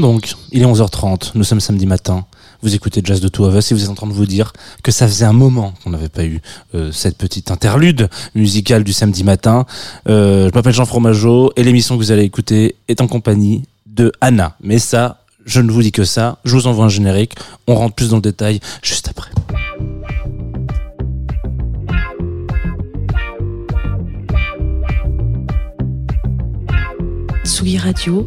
Donc, il est 11h30, nous sommes samedi matin. Vous écoutez Jazz de Two of Us et vous êtes en train de vous dire que ça faisait un moment qu'on n'avait pas eu euh, cette petite interlude musicale du samedi matin. Euh, je m'appelle Jean Fromageau et l'émission que vous allez écouter est en compagnie de Anna. Mais ça, je ne vous dis que ça. Je vous envoie un générique. On rentre plus dans le détail juste après. Tsugi Radio.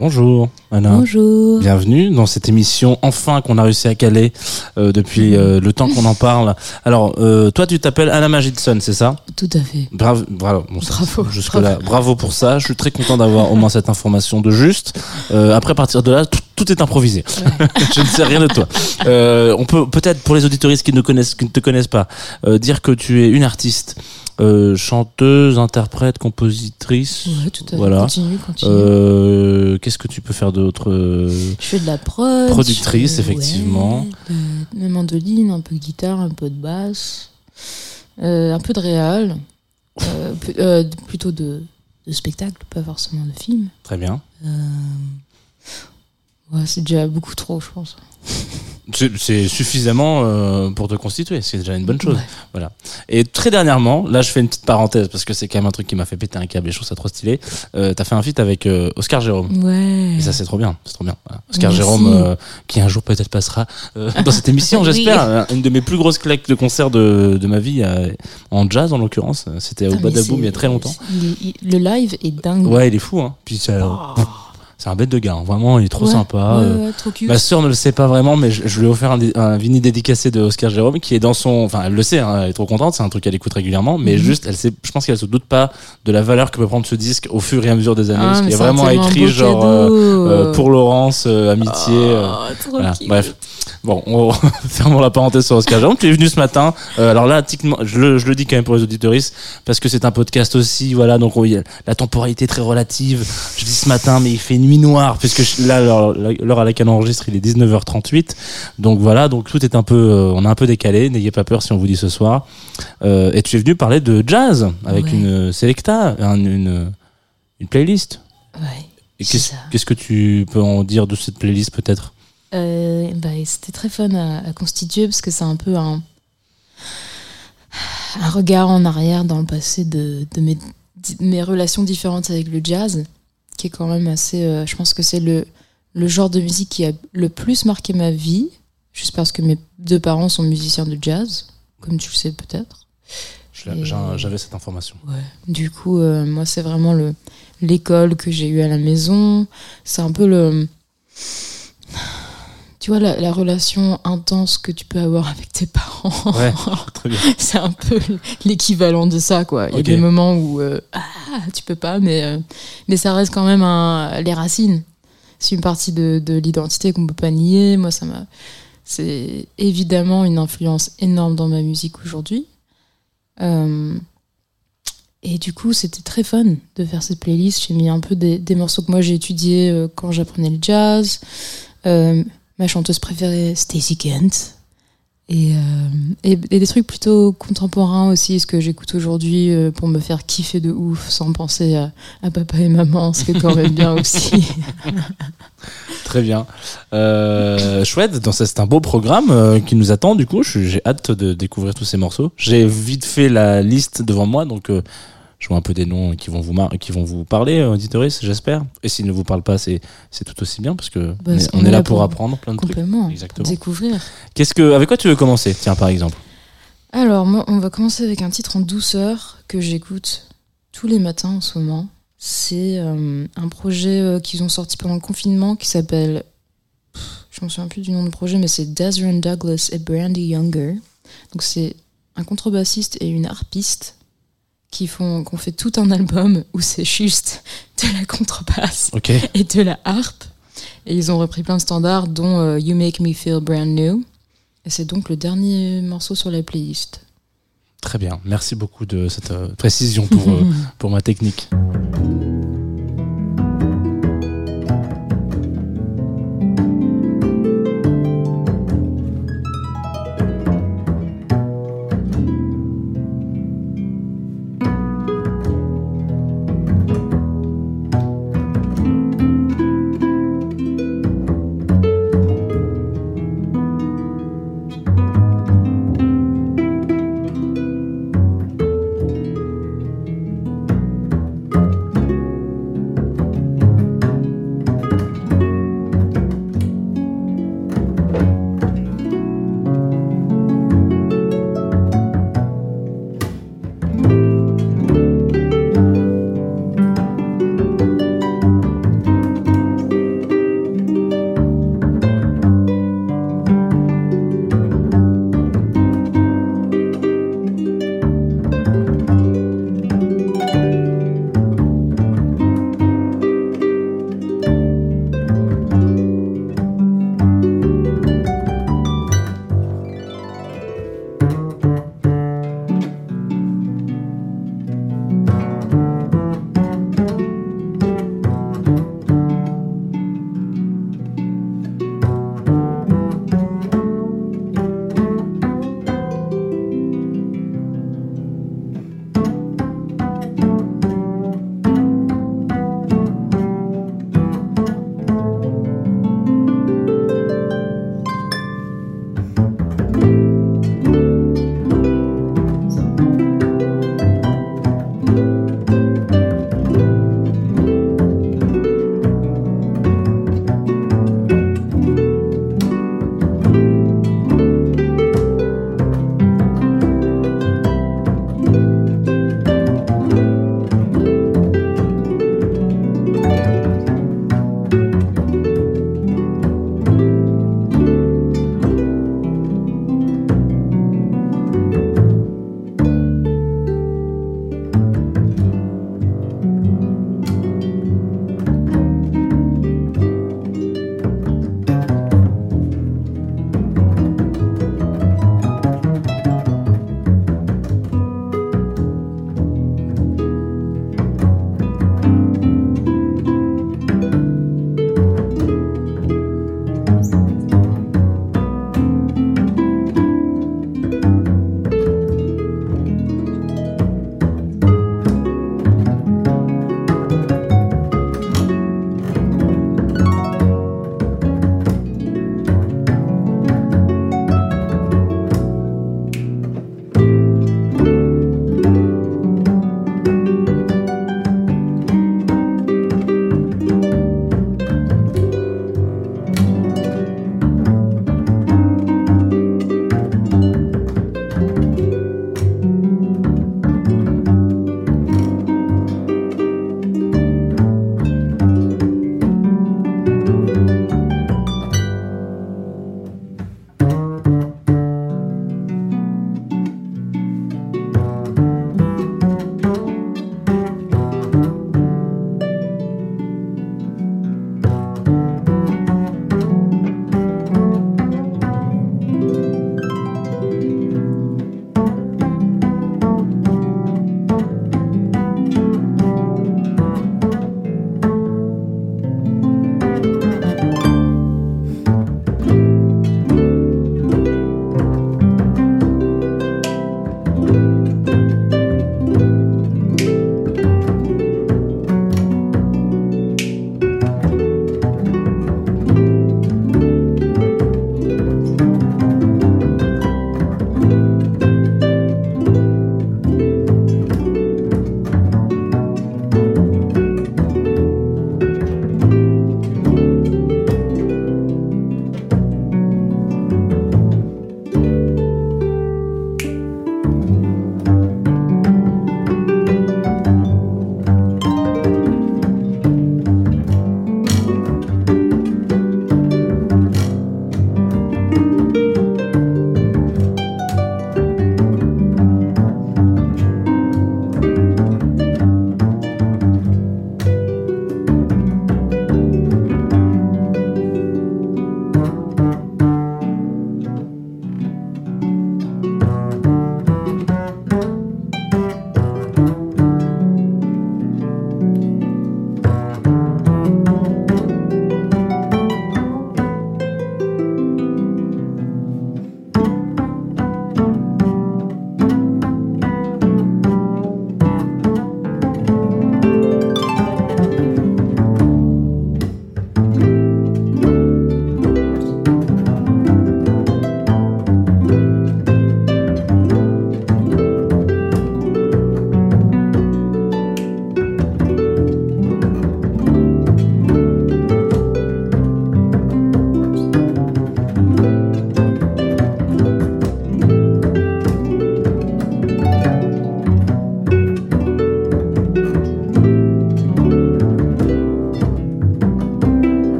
Bonjour Anna. Bonjour. Bienvenue dans cette émission enfin qu'on a réussi à caler euh, depuis euh, le temps qu'on en parle. Alors euh, toi tu t'appelles Anna Magidson, c'est ça? Tout à fait. Bravo, bravo. Bon, ça, Bravo, Jusque là, bravo pour ça. Je suis très content d'avoir au moins cette information de juste. Euh, après, à partir de là, tout, tout est improvisé. je ne sais rien de toi. Euh, on peut peut-être pour les auditoristes qui ne connaissent, qui ne te connaissent pas, euh, dire que tu es une artiste, euh, chanteuse, interprète, compositrice. Ouais, tout à fait. Voilà. Continue, continue. Euh, Qu'est-ce que tu peux faire d'autre euh, je fais de la prod. productrice, fais- effectivement. ouais, de, de mandoline, un peu de guitare, un peu de basse, euh, un peu de réal, plutôt de, de spectacle, pas forcément de film. Très bien. Ouais, c'est déjà beaucoup trop, je pense. C'est suffisamment euh, pour te constituer. C'est déjà une bonne chose. Ouais. Voilà. Et très dernièrement, là, je fais une petite parenthèse parce que c'est quand même un truc qui m'a fait péter un câble et je trouve ça trop stylé. Euh, T'as fait un feat avec euh, Oscar Jérôme. Ouais. Et ça, c'est trop bien. C'est trop bien. Voilà. Oscar Merci. Jérôme, euh, qui un jour peut-être passera euh, dans cette émission, j'espère. Euh, Une de mes plus grosses claques de concert de, de ma vie, euh, en jazz en l'occurrence. C'était au Ah, mais Badaboom il y a très longtemps. le live est dingue. Ouais, il est fou. Hein. Puis c'est Oh. C'est un bête de gars. hein. Vraiment, il est trop Ouais, sympa. euh, trop cute. Ma sœur ne le sait pas vraiment, mais je, je lui ai offert un, un vinyle dédicacé de Oscar Jérôme qui est dans son. Enfin, elle le sait, hein, elle est trop contente, c'est un truc qu'elle écoute régulièrement, mais Mhm. juste, elle sait, je pense qu'elle se doute pas de la valeur que peut prendre ce disque au fur et à mesure des années. Ah, parce c'est un vraiment écrit genre euh, euh, pour Laurence, euh, amitié. Oh, trop voilà. Bref. Bon, on fermons la parenthèse sur Oscar Jérôme. Tu es venu ce matin. Euh, alors là, je le, je le dis quand même pour les auditoristes, parce que c'est un podcast aussi, voilà. Donc on- la temporalité est très relative. Je dis ce matin, mais il fait nuit noire, puisque je- là, l'heure à laquelle on enregistre, il est 19h38. Donc voilà, donc tout est un peu, euh, on a un peu décalé. N'ayez pas peur si on vous dit ce soir. Euh, et tu es venu parler de jazz avec Ouais. une selecta, un- une, une playlist. Ouais. Qu'est-ce que tu peux en dire de cette playlist peut-être? Euh, bah, c'était très fun à, à constituer parce que c'est un peu un, un regard en arrière dans le passé de, de mes, de mes relations différentes avec le jazz, qui est quand même assez. euh, je pense que c'est le, le genre de musique qui a le plus marqué ma vie, juste parce que mes deux parents sont musiciens de jazz, comme tu le sais peut-être. J'avais cette information. Du coup, euh, moi, c'est vraiment le l'école que j'ai eue à la maison. C'est un peu le. Tu vois, la, la relation intense que tu peux avoir avec tes parents. Ouais, c'est un peu l'équivalent de ça, quoi. Il y a des moments où euh, ah, tu peux pas, mais, euh, mais ça reste quand même un, les racines. C'est une partie de, de l'identité qu'on peut pas nier. Moi, ça m'a. C'est évidemment une influence énorme dans ma musique aujourd'hui. Euh, et du coup, c'était très fun de faire cette playlist. J'ai mis un peu des, des morceaux que moi j'ai étudiés euh, quand j'apprenais le jazz. Euh, ma chanteuse préférée, Stacey Kent. Et, euh, et, et des trucs plutôt contemporains aussi, ce que j'écoute aujourd'hui euh, pour me faire kiffer de ouf sans penser à, à papa et maman, ce qui est quand même bien aussi. Très bien. Euh, chouette, c'est un beau programme euh, qui nous attend du coup. J'ai hâte de découvrir tous ces morceaux. J'ai vite fait la liste devant moi, donc je vois un peu des noms qui vont vous, mar- qui vont vous parler, euh, auditoristes, j'espère. Et s'ils ne vous parlent pas, c'est tout aussi bien parce que Parce on est, qu'on on est là pour apprendre plein de trucs. Complètement. Exactement. Découvrir. Qu'est-ce que, avec quoi tu veux commencer? Tiens, par exemple. Alors, moi, on va commencer avec un titre en douceur que j'écoute tous les matins en ce moment. C'est euh, un projet euh, qu'ils ont sorti pendant le confinement qui s'appelle. Je me souviens plus du nom du projet, mais c'est Desiree Douglas et Brandy Younger. Donc, c'est un contrebassiste et une harpiste qui font qu'on fait tout un album où c'est juste de la contrebasse et de la harpe. Et ils ont repris plein de standards, dont euh, You Make Me Feel Brand New. Et c'est donc le dernier morceau sur la playlist. Très bien. Merci beaucoup de cette euh, précision pour, euh, pour ma technique.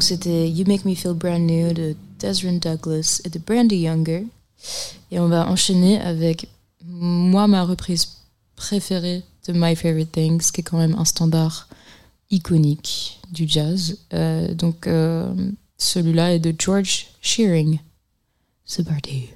Donc c'était You Make Me Feel Brand New de Desmond Douglas et de Brandy Younger. Et on va enchaîner avec moi ma reprise préférée de My Favorite Things, qui est quand même un standard iconique du jazz. Euh, donc euh, celui-là est de George Shearing. C'est parti.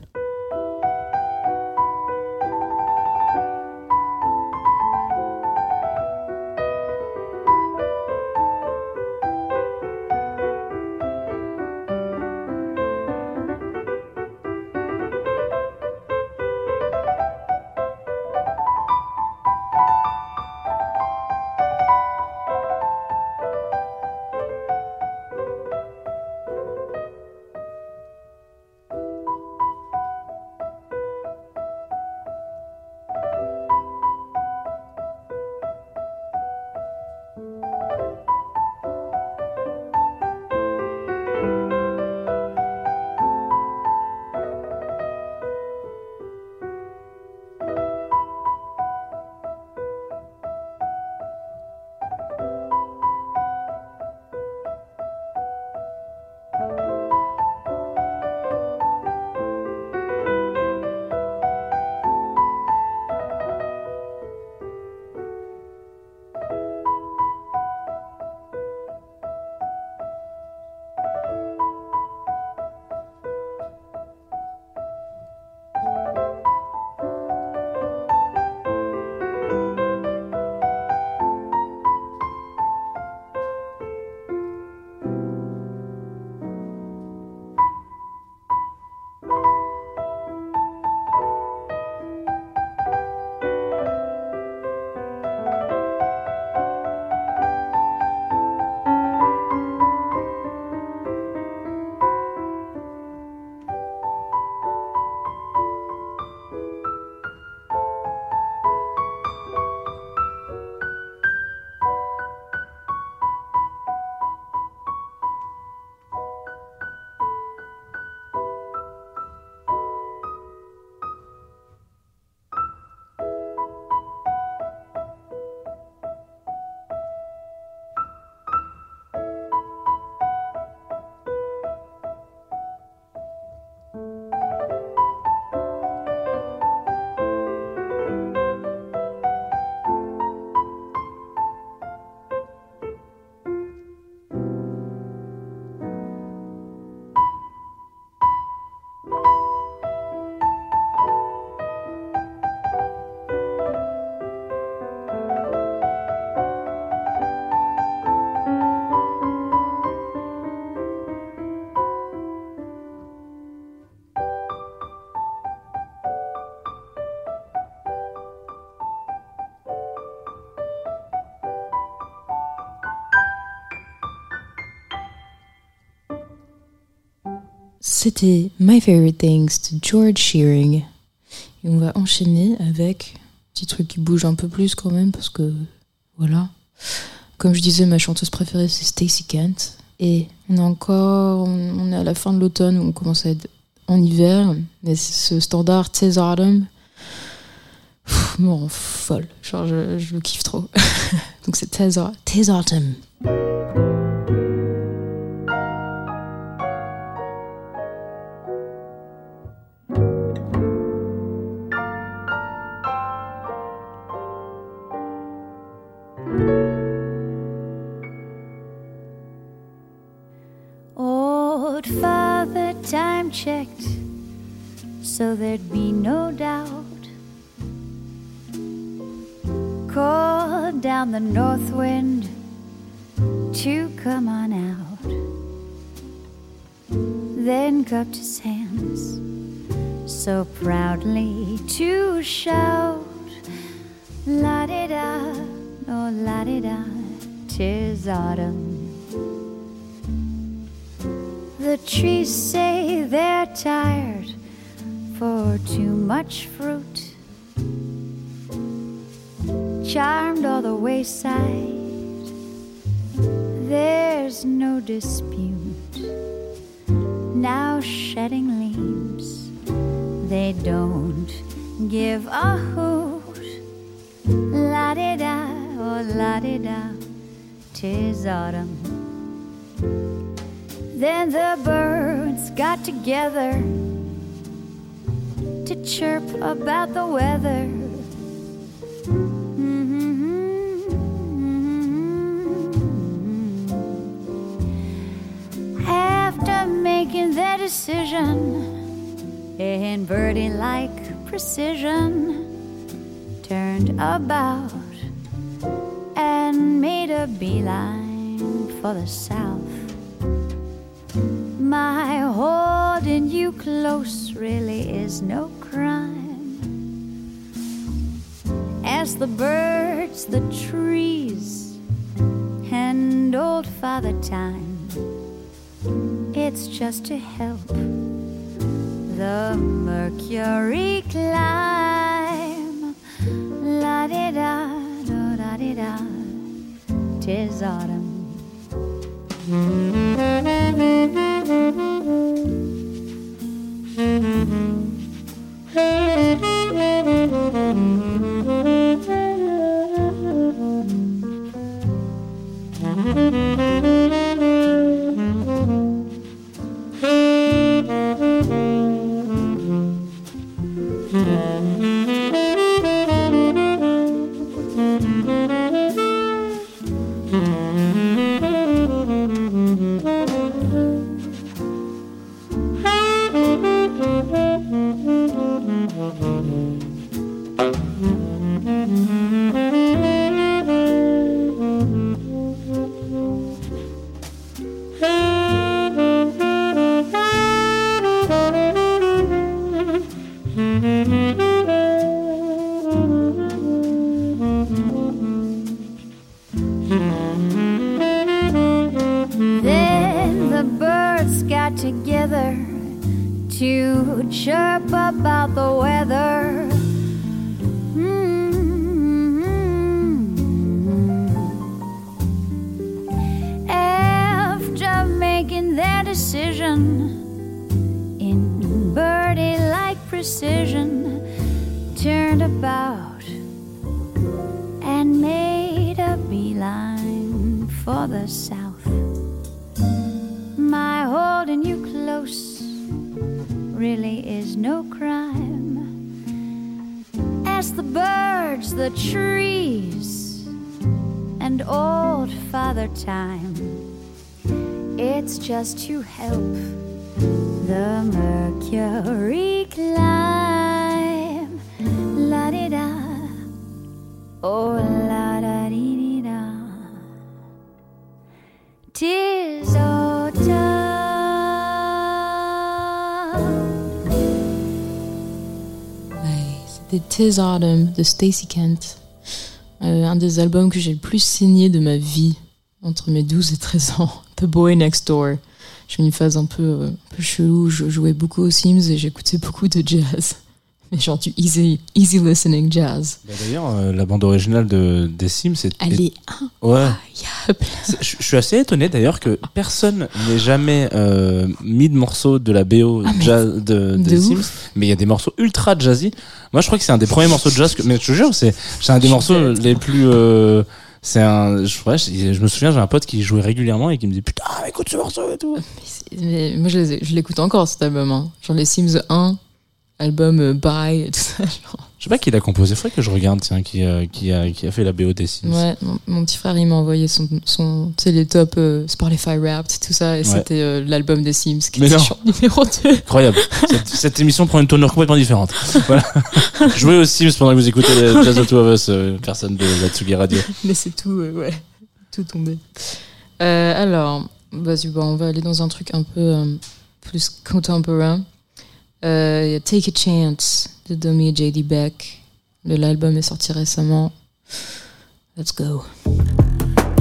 C'était My Favorite Things de George Shearing. Et on va enchaîner avec un petit truc qui bouge un peu plus quand même parce que voilà. Comme je disais, ma chanteuse préférée c'est Stacey Kent. Et on est encore, on est à la fin de l'automne, on commence à être en hiver. Mais ce standard Tez Autumn, me rend folle. Genre, je, le kiffe trop. Donc c'est Tez Autumn. Da, da, tis autumn. Then the birds got together to chirp about the weather. After making their decision in birdie like precision, turned about beeline for the south. My holding you close really is no crime. As the birds, the trees, and old Father Time, it's just to help the mercury climb. La tis autumn. Then together to chirp about the weather. Mm. After making their decision in birdie like precision, turned about and made a beeline for the south. Holding you close really is no crime. As the birds, the trees, and old Father Time, it's just to help the mercury climb. La di da, oh la da di da. Tis C'était Tis Autumn de Stacy Kent. Euh, un des albums que j'ai le plus saigné de ma vie entre mes 12 et 13 ans. The Boy Next Door. J'ai une phase un peu, euh, un peu chelou. Je jouais beaucoup aux Sims et j'écoutais beaucoup de jazz. Mais genre du easy, easy listening jazz. Bah, D'ailleurs, euh, la bande originale de, des Sims, c'est. Elle est Ouais. incroyable. C'est- Je suis assez étonné d'ailleurs que personne n'ait jamais euh, mis de morceaux de la BO Ah, jazz de, de des ouf. Sims, mais il y a des morceaux ultra jazzy. Moi, je crois que c'est un des premiers morceaux de jazz que, mais je te jure, c'est un des morceaux les plus. euh, c'est un. Je, ouais, je, je me souviens, j'ai un pote qui jouait régulièrement et qui me disait putain, écoute ce morceau et tout. Mais moi, je l'écoute encore cet album. hein. Genre les Sims 1, album euh, Bye et tout ça. genre. Je sais pas qui l'a composé, faudrait que je regarde, tiens, qui, euh, qui, a, qui a fait la BO des Sims. Ouais, mon, mon petit frère, il m'a envoyé son, son tu sais, les top euh, Spotify Wrapped, tout ça, et Ouais. c'était euh, l'album des Sims qui Mais était non. genre numéro 2. Incroyable. cette, cette émission prend une tournure complètement différente. Voilà. Jouez aux Sims pendant que vous écoutez Jazz of Two of Us, euh, personne de la Tsugi Radio. Mais c'est tout, euh, ouais, tout tombé. Euh, alors, vas-y, bon, on va aller dans un truc un peu euh, plus contemporain. Euh, Take a Chance de Domi et JD Beck. L'album est sorti récemment. Let's go.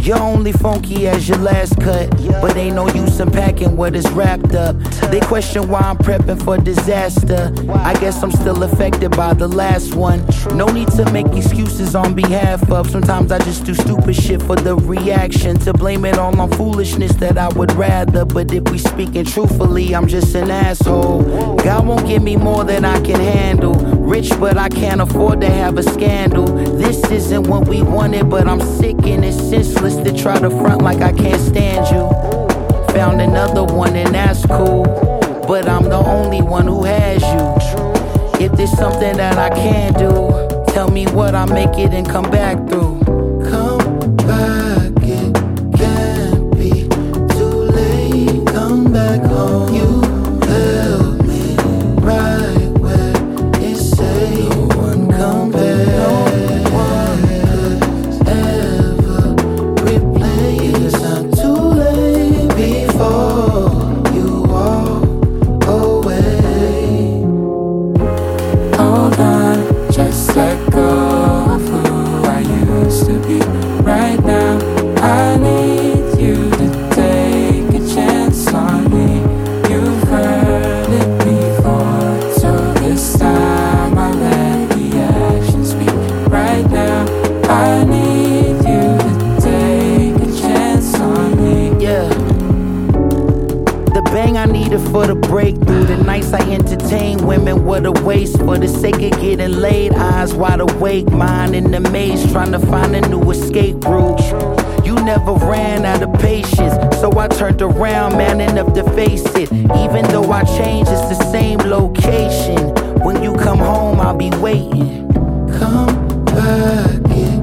You're only funky as your last cut, but ain't no use in packing what is wrapped up. They question why I'm prepping for disaster. I guess I'm still affected by the last one. No need to make excuses on behalf of. Sometimes I just do stupid shit for the reaction. To blame it all on foolishness that I would rather. But if we speaking truthfully, I'm just an asshole. God won't give me more than I can handle. Rich, but I can't afford to have a scandal. This isn't what we wanted, but I'm sick and it's senseless to try to front like I can't stand you. found another one, and that's cool. But I'm the only one who has you. If there's something that I can do, tell me what I make it and come back through. Come back, it can't be too late. Come back home. You nights I entertain women, what a waste. For the sake of getting laid, eyes wide awake, mind in the maze, trying to find a new escape route. You never ran out of patience, so I turned around, man enough to face it. Even though I changed, it's the same location. When you come home, I'll be waiting. Come back,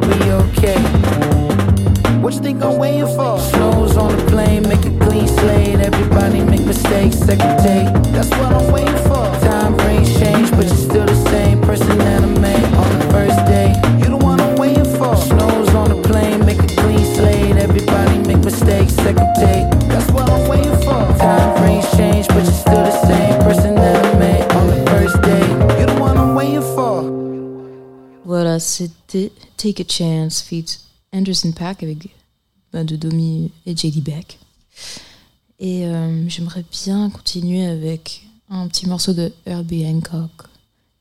I'll be okay. What you think I'm waiting for? Snows on the plane, make a clean slate. Everybody make mistakes, second take. That's what I'm waiting Take a Chance feat Anderson Pack avec bah, de Domi et JD Beck. Et euh, j'aimerais bien continuer avec un petit morceau de Herbie Hancock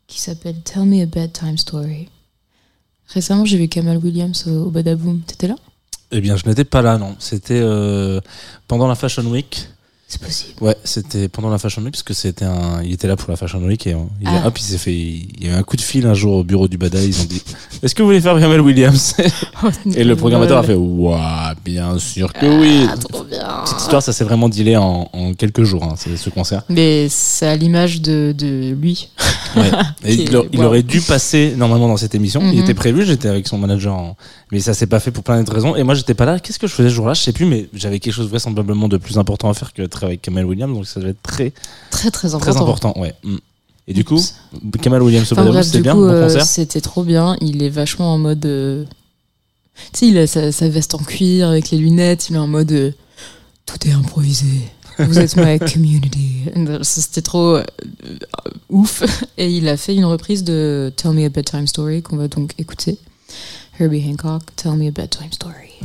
qui s'appelle Tell Me a Bedtime Story. Récemment, j'ai vu Kamal Williams au, au Badaboom. T'étais là? Eh bien, je n'étais pas là, non. C'était euh, pendant la Fashion Week. C'est possible. Ouais, c'était pendant la Fashion Week parce que c'était un, il était là pour la Fashion Week et il, Ah. hop, il s'est fait, il y a eu un coup de fil un jour au bureau du Bada, ils ont dit, est-ce que vous voulez faire Kamel Williams Et le programmateur a fait, ouah, bien sûr que oui. Ah, trop bien. Cette histoire, ça s'est vraiment dealé en, en quelques jours, hein, c'est- ce concert. Mais c'est à l'image de, de lui. Ouais. Et il, est- il wow. aurait dû passer normalement dans cette émission. Il Mhm. était prévu, j'étais avec son manager, en- mais ça s'est pas fait pour plein d'autres raisons. Et moi, j'étais pas là. Qu'est-ce que je faisais ce jour-là? Je sais plus, mais j'avais quelque chose vraisemblablement de plus important à faire que être avec Kamel Williams, donc ça devait être très Très, très important. très important. Ouais. Mm. Et du coup. Kamel Williams Enfin c'était bien, bon euh, concert? c'était trop bien. Il est vachement en mode. euh, Tu sais, il a sa, sa veste en cuir avec les lunettes. Il est en mode. euh, Tout est improvisé. Vous êtes ma community. C'était trop euh, ouf. Et il a fait une reprise de Tell Me a Bedtime Story qu'on va donc écouter. Herbie Hancock, Tell Me a Bedtime Story.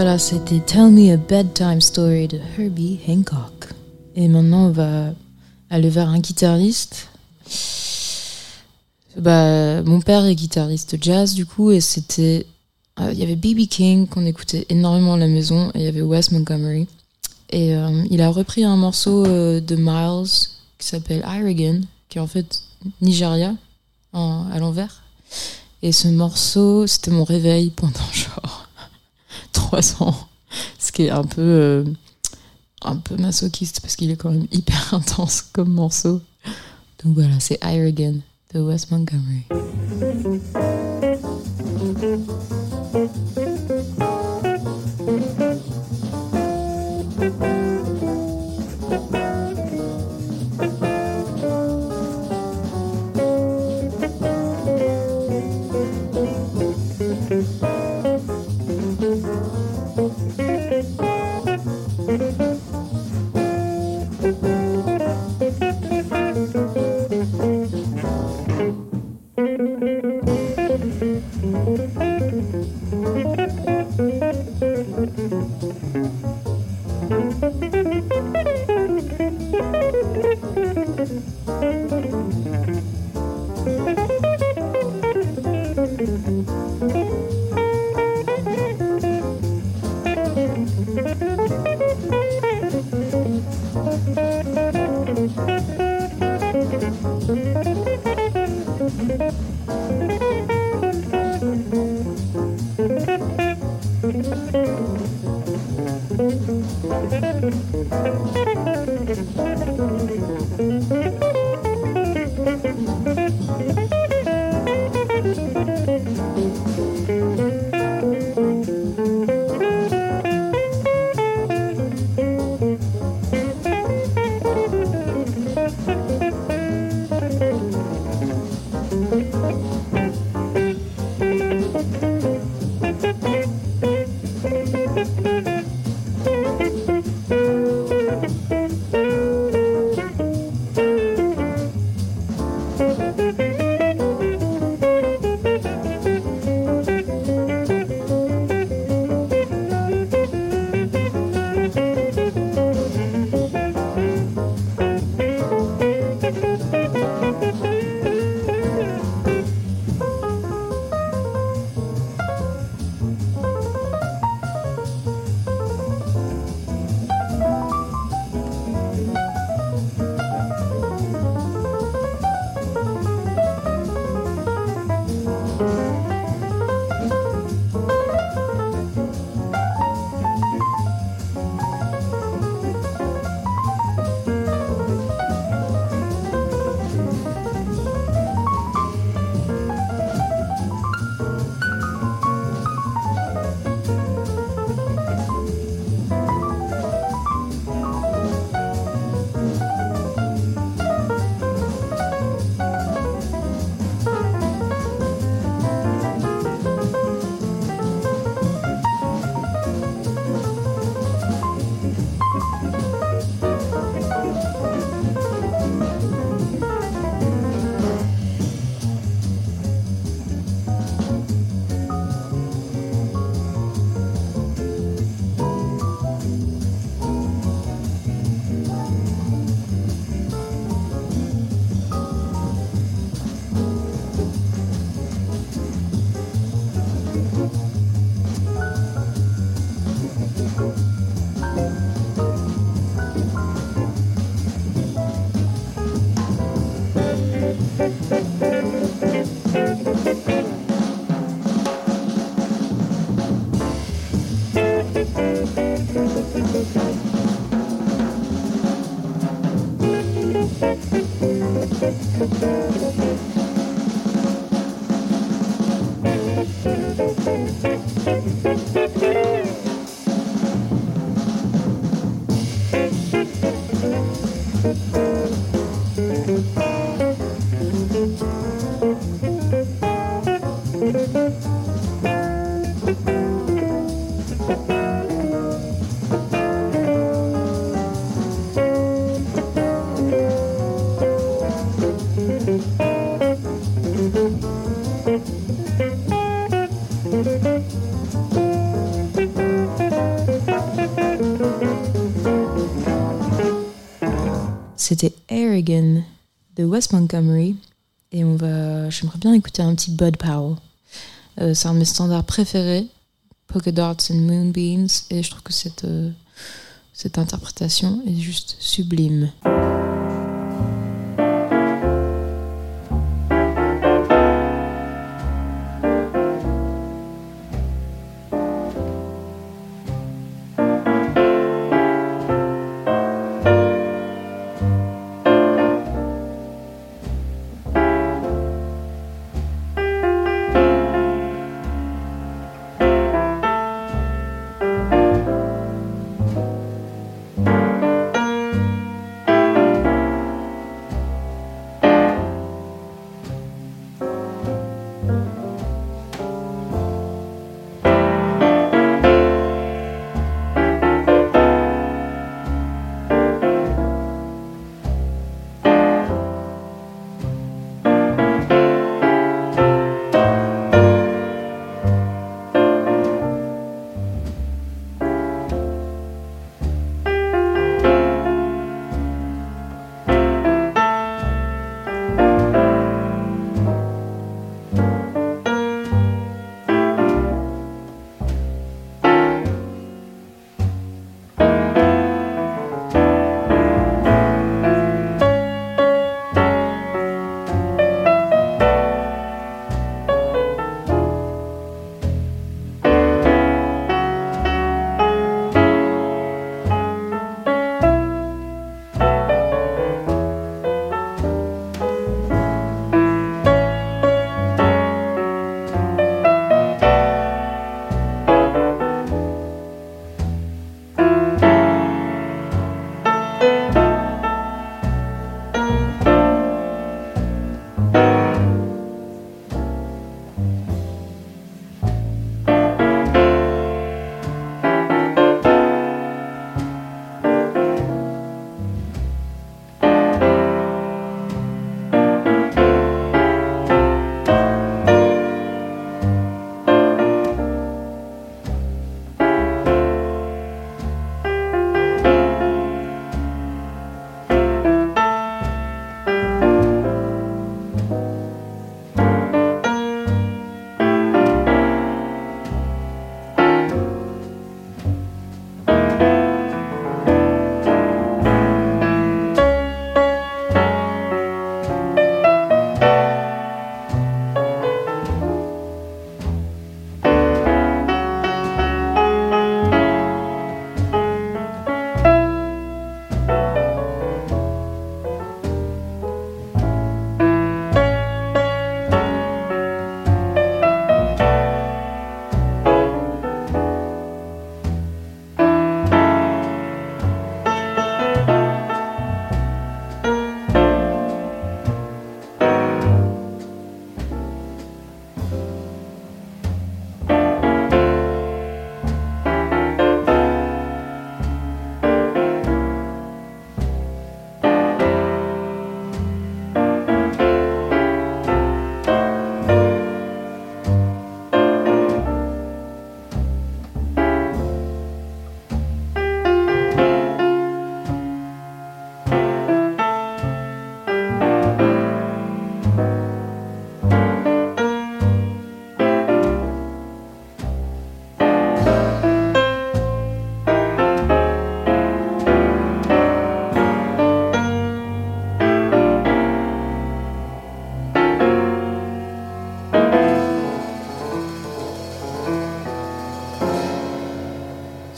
Voilà, c'était Tell Me a Bedtime Story de Herbie Hancock. Et maintenant, on va aller vers un guitariste. Bah, mon père est guitariste jazz, du coup, et c'était. Euh, il y avait B.B. King qu'on écoutait énormément à la maison, et il y avait Wes Montgomery. Et euh, il a repris un morceau euh, de Miles qui s'appelle Irrigan, qui est en fait Nigeria, à l'envers. Et ce morceau, c'était mon réveil pendant ce qui est un peu, euh, un peu masochiste parce qu'il est quand même hyper intense comme morceau. Donc voilà, c'est Higher Again de Wes Montgomery. Thank you. C'était Air Again de West Montgomery. Et on va, j'aimerais bien écouter un petit Bud Powell. Euh, c'est un de mes standards préférés, Polka Dots and Moonbeams. Et je trouve que cette, euh, cette interprétation est juste sublime.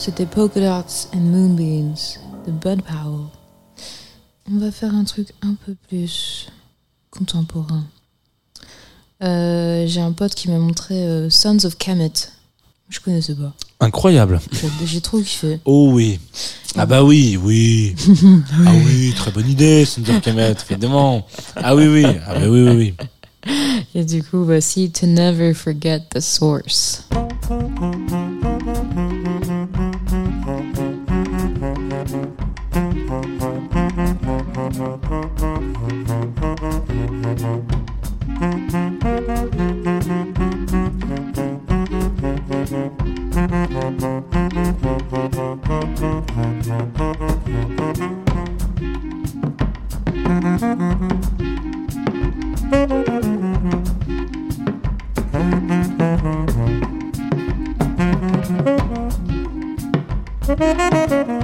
C'était Polka Dots and Moonbeams de Bud Powell. On va faire un truc un peu plus contemporain. Euh, J'ai un pote qui m'a montré euh, Sons of Kemet. Je connaissais pas. Incroyable. J'ai- trop kiffé. Oh oui. Ah bah oui, oui. Ah oui, très bonne idée, Sundar Kemet, évidemment. Ah oui, oui. Ah bah oui, oui, oui. Et du coup, voici To Never Forget the Source. To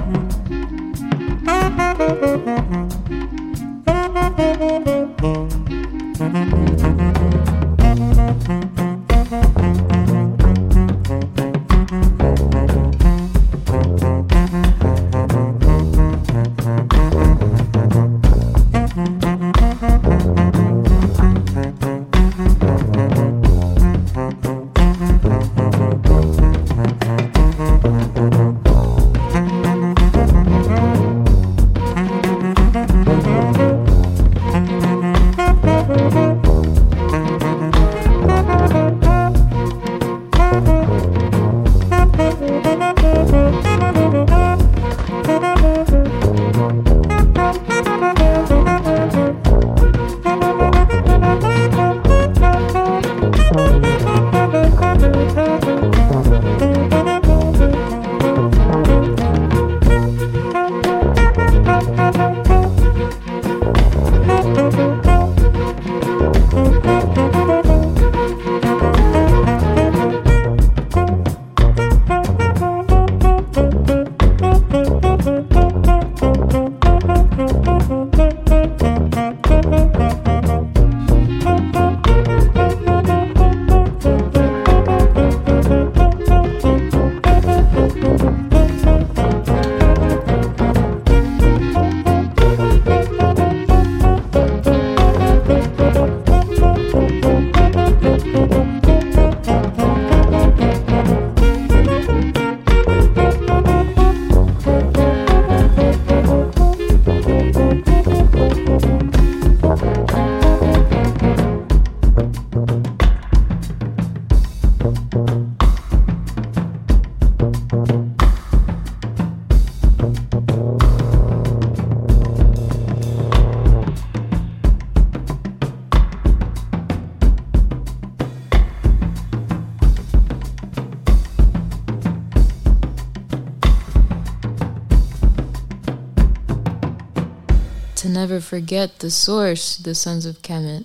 Never Forget the Source de Sons of Kemet.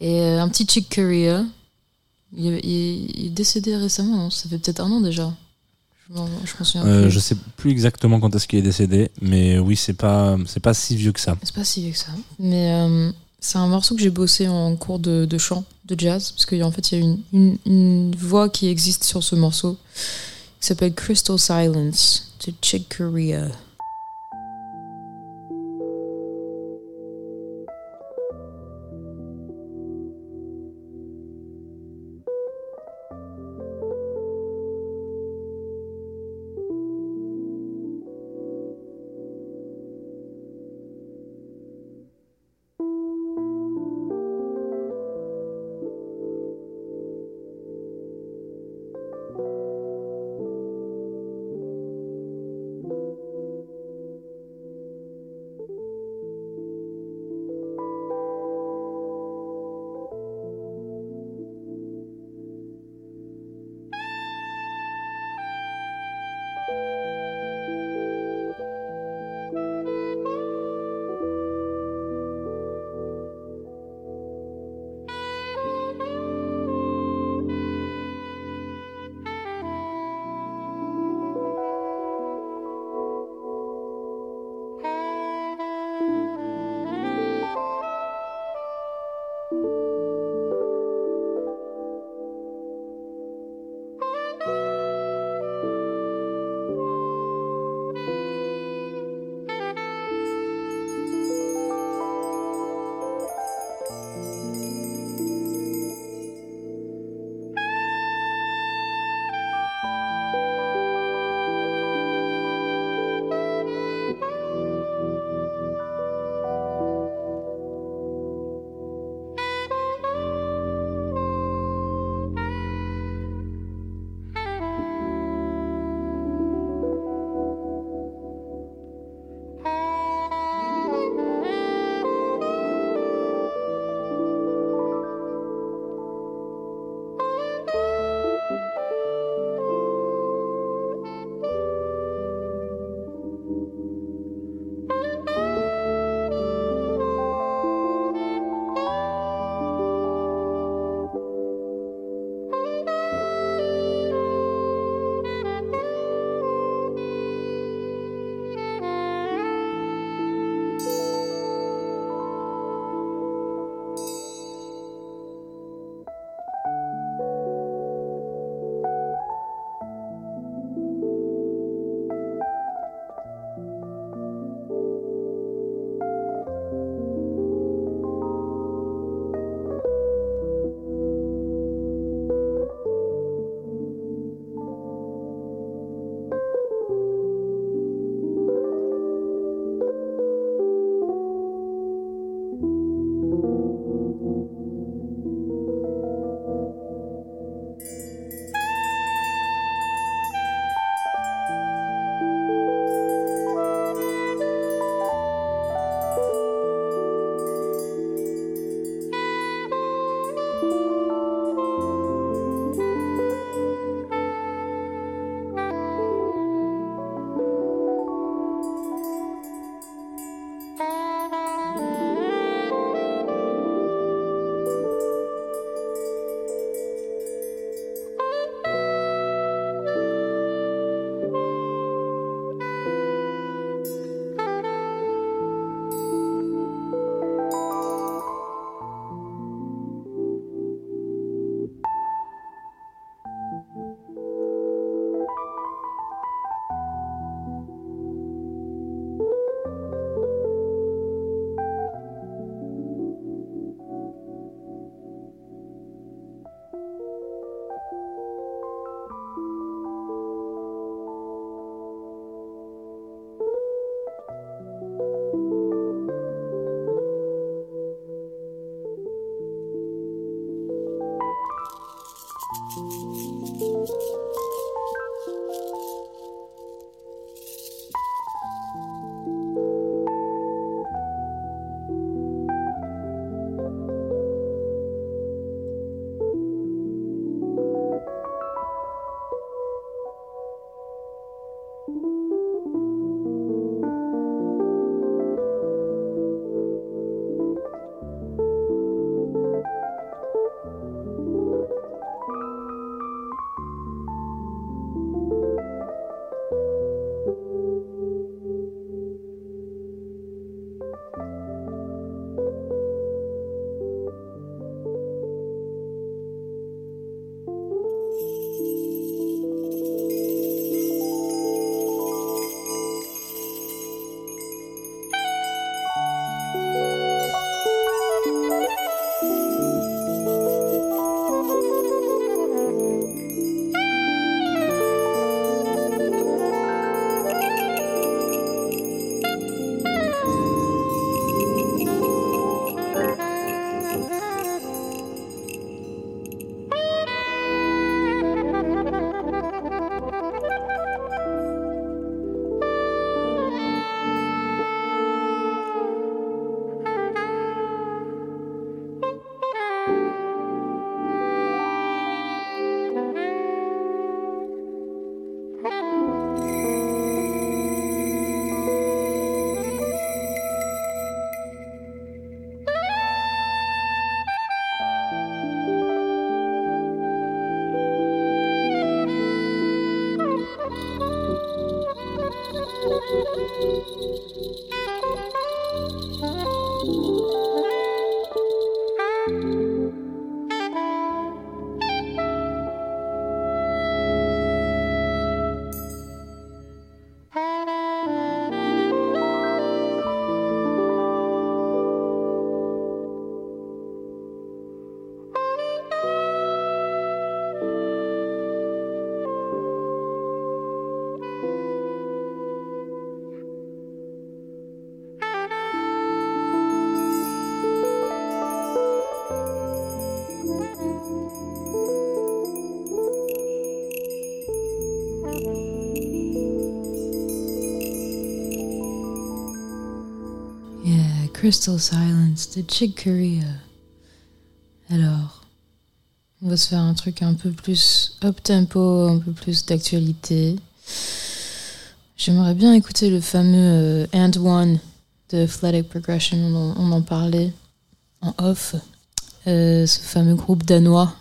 Et euh, un petit Chick Corea. Il, il- il est décédé récemment, ça fait peut-être un an déjà. Je souviens Euh, je sais plus exactement quand est-ce qu'il est décédé, mais oui, c'est pas, c'est pas si vieux que ça. C'est pas si vieux que ça. Mais euh, c'est un morceau que j'ai bossé en cours de, de chant, de jazz, parce qu'en fait, il y a une, une, une voix qui existe sur ce morceau qui s'appelle Crystal Silence de Chick Corea. Crystal Silence de Chick Corea. Alors, on va se faire un truc un peu plus up tempo, un peu plus d'actualité. J'aimerais bien écouter le fameux euh, And One de Athletic Progression, on en, on en parlait en off. Euh, ce fameux groupe danois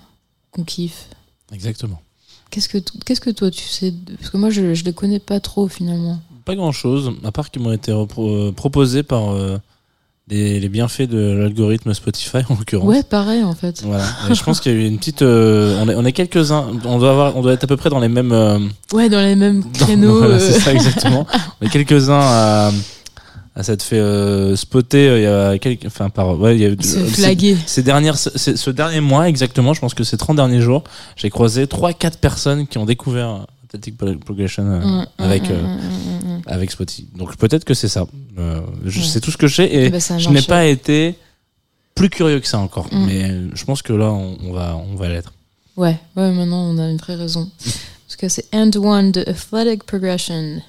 qu'on kiffe. Exactement. Qu'est-ce que, qu'est-ce que toi tu sais Parce que moi je, je les connais pas trop finalement. Pas grand chose, à part qu'ils m'ont été euh, proposés par euh, les, les bienfaits de l'algorithme Spotify en l'occurrence. Ouais, pareil en fait. Voilà. Et je pense qu'il y a eu une petite. euh, on est, on est quelques-uns. On doit avoir, on doit être à peu près dans les mêmes. euh, Ouais, dans les mêmes créneaux. voilà, euh, c'est ça exactement. on est quelques-uns à, à s'être fait euh, spotter. euh, Il y a quelques, enfin par, ouais, il y a flaguer. Ces dernières, ce, ce dernier mois exactement, je pense que ces 30 derniers jours, j'ai croisé trois, quatre personnes qui ont découvert Athletic Progression euh, Mm, mm, avec mm, euh, mm, mm, mm. avec Spotify. Donc peut-être que c'est ça. Euh, je Ouais. sais tout ce que je sais et Eh ben, ça a je n'ai pas été plus curieux que ça encore. Mm. Mais je pense que là, on, on va, on va l'être. Ouais, ouais, maintenant on a une vraie raison. Parce que c'est And One de Athletic Progression.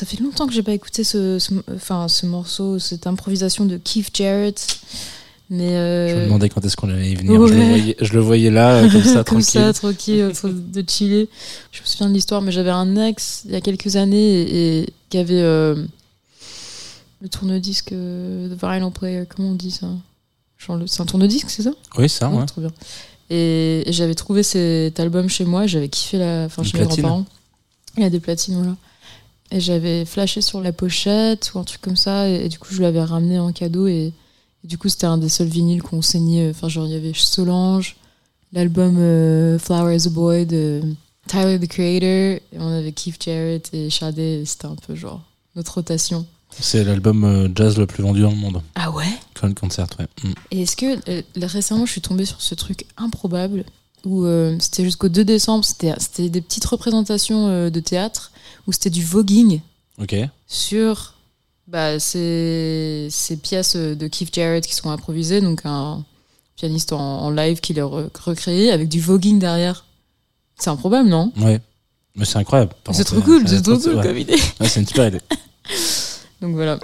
Ça fait longtemps que j'ai pas écouté ce, ce- enfin, ce morceau, cette improvisation de Keith Jarrett. Mais. euh, Je me demandais quand est-ce qu'on allait y venir. Je, le voyais, je le voyais là, comme ça, comme tranquille. ça, tranquille, de chiller. Je me souviens de l'histoire, mais j'avais un ex il y a quelques années et, et qui avait euh, le tourne-disque, euh, The Vinyl Player, comment on dit ça? C'est un tourne-disque, c'est ça? Oui, ça, Ouais, ouais. trop bien. Et, et j'avais trouvé cet album chez moi, j'avais kiffé la. Enfin, chez mes grands-parents. Il y a des platines, voilà. Et j'avais flashé sur la pochette ou un truc comme ça, et, et du coup, je l'avais ramené en cadeau, et, et du coup, c'était un des seuls vinyles qu'on saignait. Enfin, genre, il y avait Solange, l'album euh, Flower is a Boy de Tyler the Creator, et on avait Keith Jarrett et Sade, et c'était un peu genre notre rotation. C'est l'album euh, jazz le plus vendu dans le monde. Ah ouais? Con Concert, ouais. Mm. Et est-ce que euh, récemment je suis tombée sur ce truc improbable où euh, c'était jusqu'au 2 décembre, c'était des petites représentations euh, de théâtre où c'était du voguing sur bah, ces, ces pièces euh, de Keith Jarrett qui sont improvisées, donc un pianiste en, en live qui les re- recréé avec du voguing derrière. C'est improbable, non? Ouais. Mais c'est incroyable. C'est trop cool, c'est- trop cool ouais. comme idée. Ouais, c'est une super idée. Donc voilà.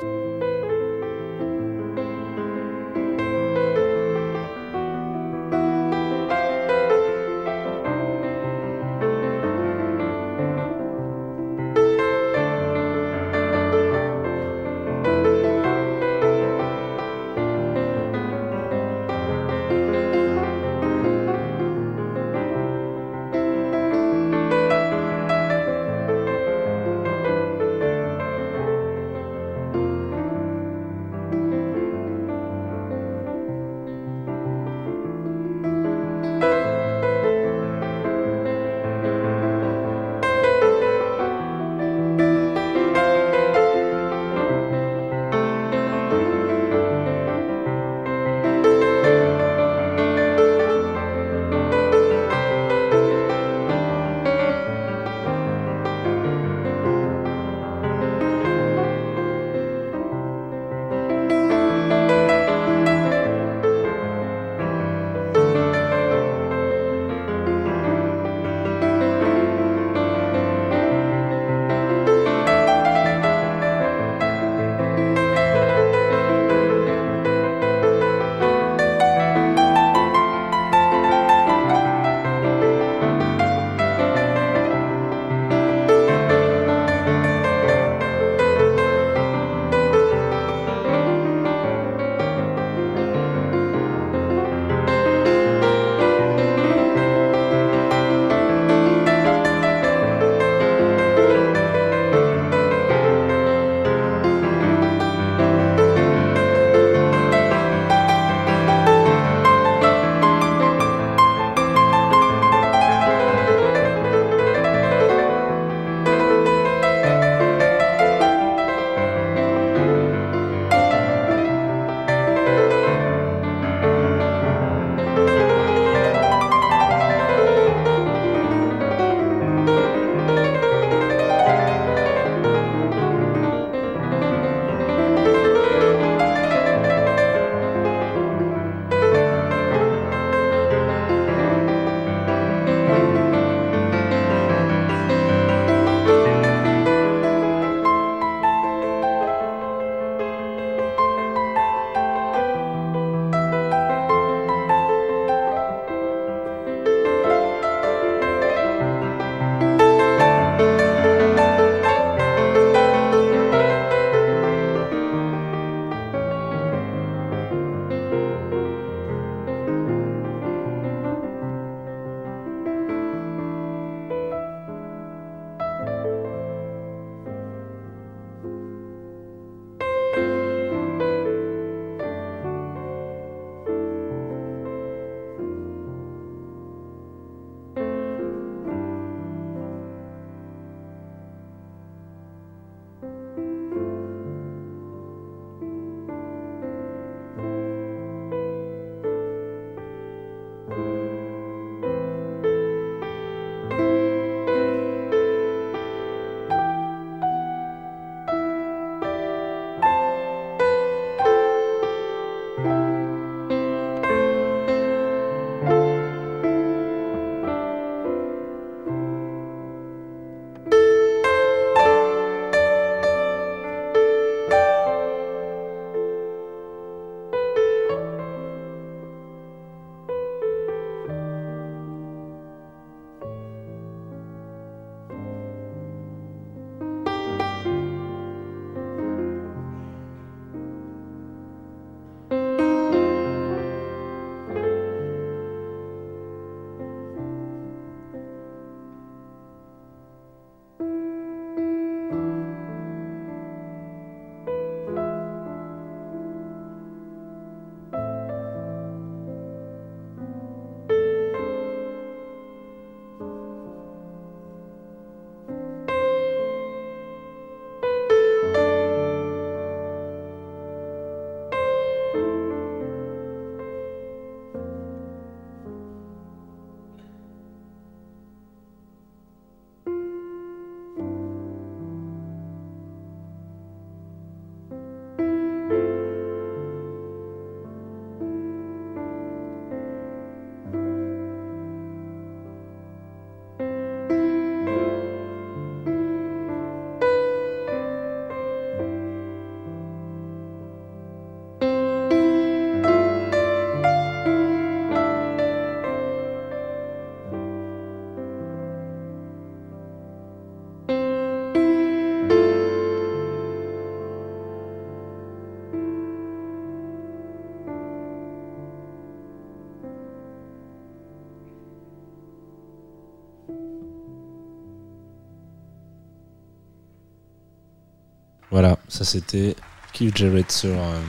Voilà, ça c'était Keith Jarrett sur, euh,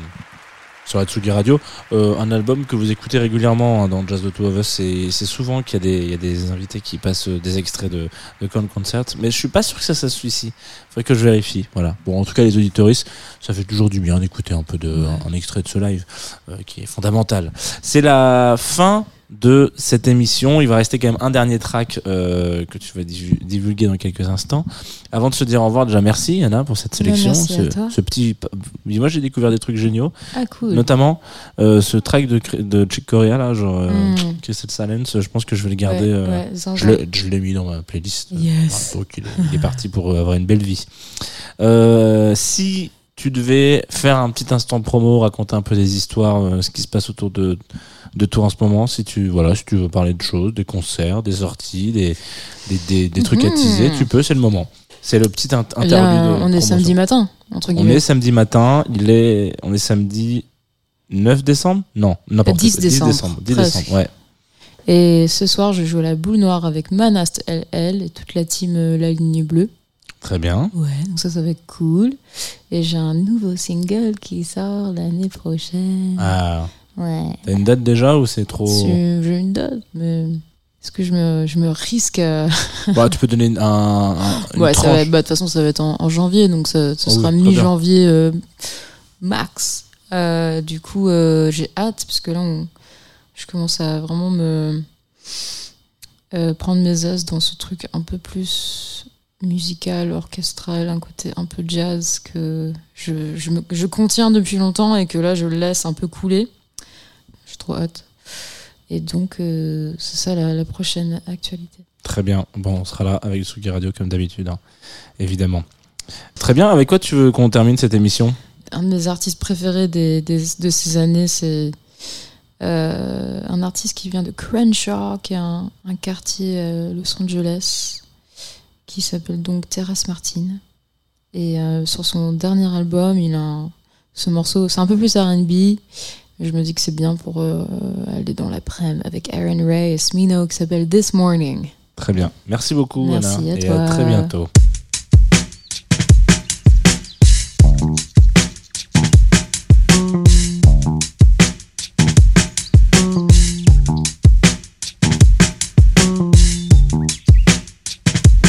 sur la Tsugi Radio. Euh, un album que vous écoutez régulièrement hein, dans Jazz the Two of Us. C'est c'est souvent qu'il y, a des- il y a des invités qui passent euh, des extraits de, de Con Concert. Mais je suis pas sûr que ça, soit ici. Faudrait que je vérifie. Voilà. Bon, en tout cas, les auditoristes, ça fait toujours du bien d'écouter un peu de, un, un extrait de ce live euh, qui est fondamental. C'est la fin de cette émission. Il va rester quand même un dernier track euh, que tu vas divu- divulguer dans quelques instants. Avant de se dire au revoir, déjà merci Anna pour cette sélection. merci à ce, toi. ce petit, moi j'ai découvert des trucs géniaux, Ah, cool. notamment euh, ce track de, de Chick Corea là, genre euh, Mm. Crystal Silence. Je pense que je vais le garder. Ouais, je l'ai- mis dans ma playlist. Yes. Il est, parti pour avoir une belle vie. Si tu devais faire un petit instant promo, raconter un peu des histoires, ce qui se passe autour de, de toi en ce moment, si tu, voilà, si tu veux parler de choses, des concerts, des sorties, des, des, des, des trucs à Mhm. teaser, tu peux, c'est le moment. C'est le petit int- Là, interlude. de on est samedi matin, entre On guillemets. est samedi matin, il est, on est samedi 9 décembre? Non, n'importe 10 quoi. décembre. 10 décembre. 10 Presque. décembre, ouais. Et ce soir, je joue à la boule noire avec Manast LL et toute la team euh, La Ligne Bleue. Très bien. Ouais, donc ça, ça va être cool. Et j'ai un nouveau single qui sort l'année prochaine. Ah. Ouais. T'as une date déjà ou c'est trop? J'ai une date, mais est-ce que je me, je me risque à... bah, tu peux donner un, un- une Ouais, ça tranche. va être- bah, de toute façon, ça va être en, en janvier, donc ça, ce Ah sera mi-janvier euh, max. Euh, du coup, euh, j'ai hâte, parce que là, on- je commence à vraiment me prendre mes as dans ce truc un peu plus musical, orchestral, un côté un peu jazz que je, je, me- je contiens depuis longtemps et que là, je laisse un peu couler. Trop hâte. Et donc, euh, c'est ça la, la prochaine actualité. Très bien. Bon, on sera là avec Sugi Radio comme d'habitude, hein, évidemment. Très bien. Avec quoi tu veux qu'on termine cette émission? Un de mes artistes préférés des, des- de ces années, c'est euh, un artiste qui vient de Crenshaw, qui est un, un quartier à Los Angeles, qui s'appelle donc Terrace Martin. Et euh, sur son dernier album, il a un- ce morceau, c'est un peu plus RB. Je me dis que c'est bien pour euh, aller dans l'après-midi avec Aaron Ray et Smino qui s'appelle This Morning. Très bien. Merci beaucoup, Merci Anna. à et toi. à très bientôt.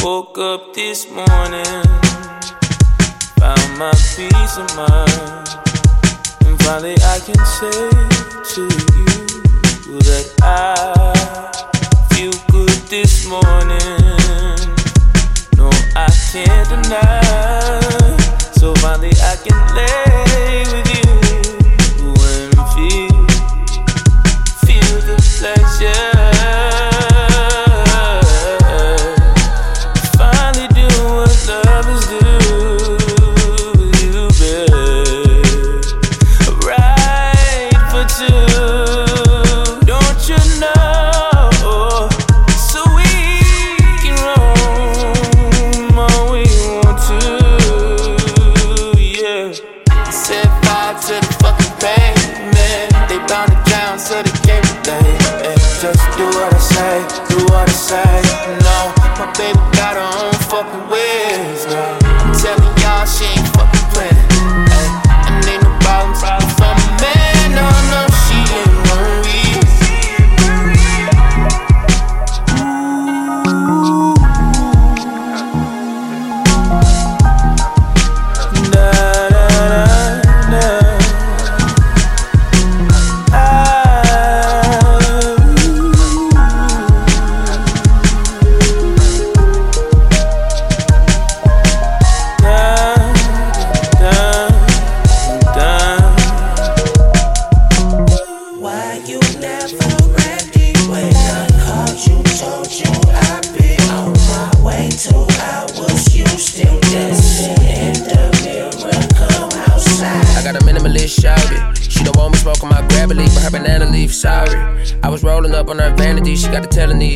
Woke up this morning, found my peace of mind, and finally I can say to you that I feel good this morning. No, I can't deny. So finally I can lay with you and feel feel the pleasure. Say. No,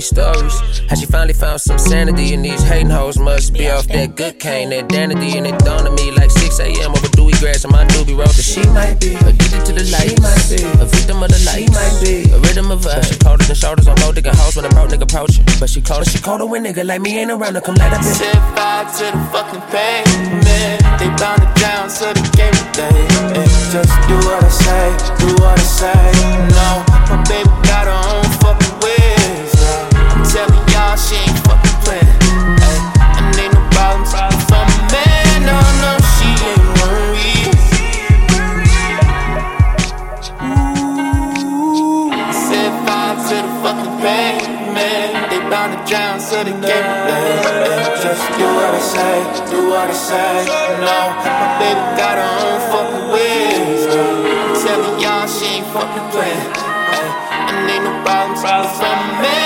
these stories. How she finally found some sanity, and these hating hoes must be off that good cane, that danity, and it dawned on me like 6 a.m. over dewy grass and my doobie road. She might be addicted to the light. She might be a victim of the light. She might be a rhythm of vibe. She colder than shoulders on gold digging house when a broke nigga approach her. But she colder, she colder when nigga like me ain't around to come light up. Set fire to the fucking pavement. They bound to drown, so they gave me day. Just do what I say, do what I say. No, my baby got her telling y'all she ain't fucking playing. Ay, no problems a man. No, no, she ain't worried. Set fire to the fucking pavement. They drown, me Just. No, my baby got her own fucking y'all she ain't fucking playing. Ay, And ain't no problems if a man.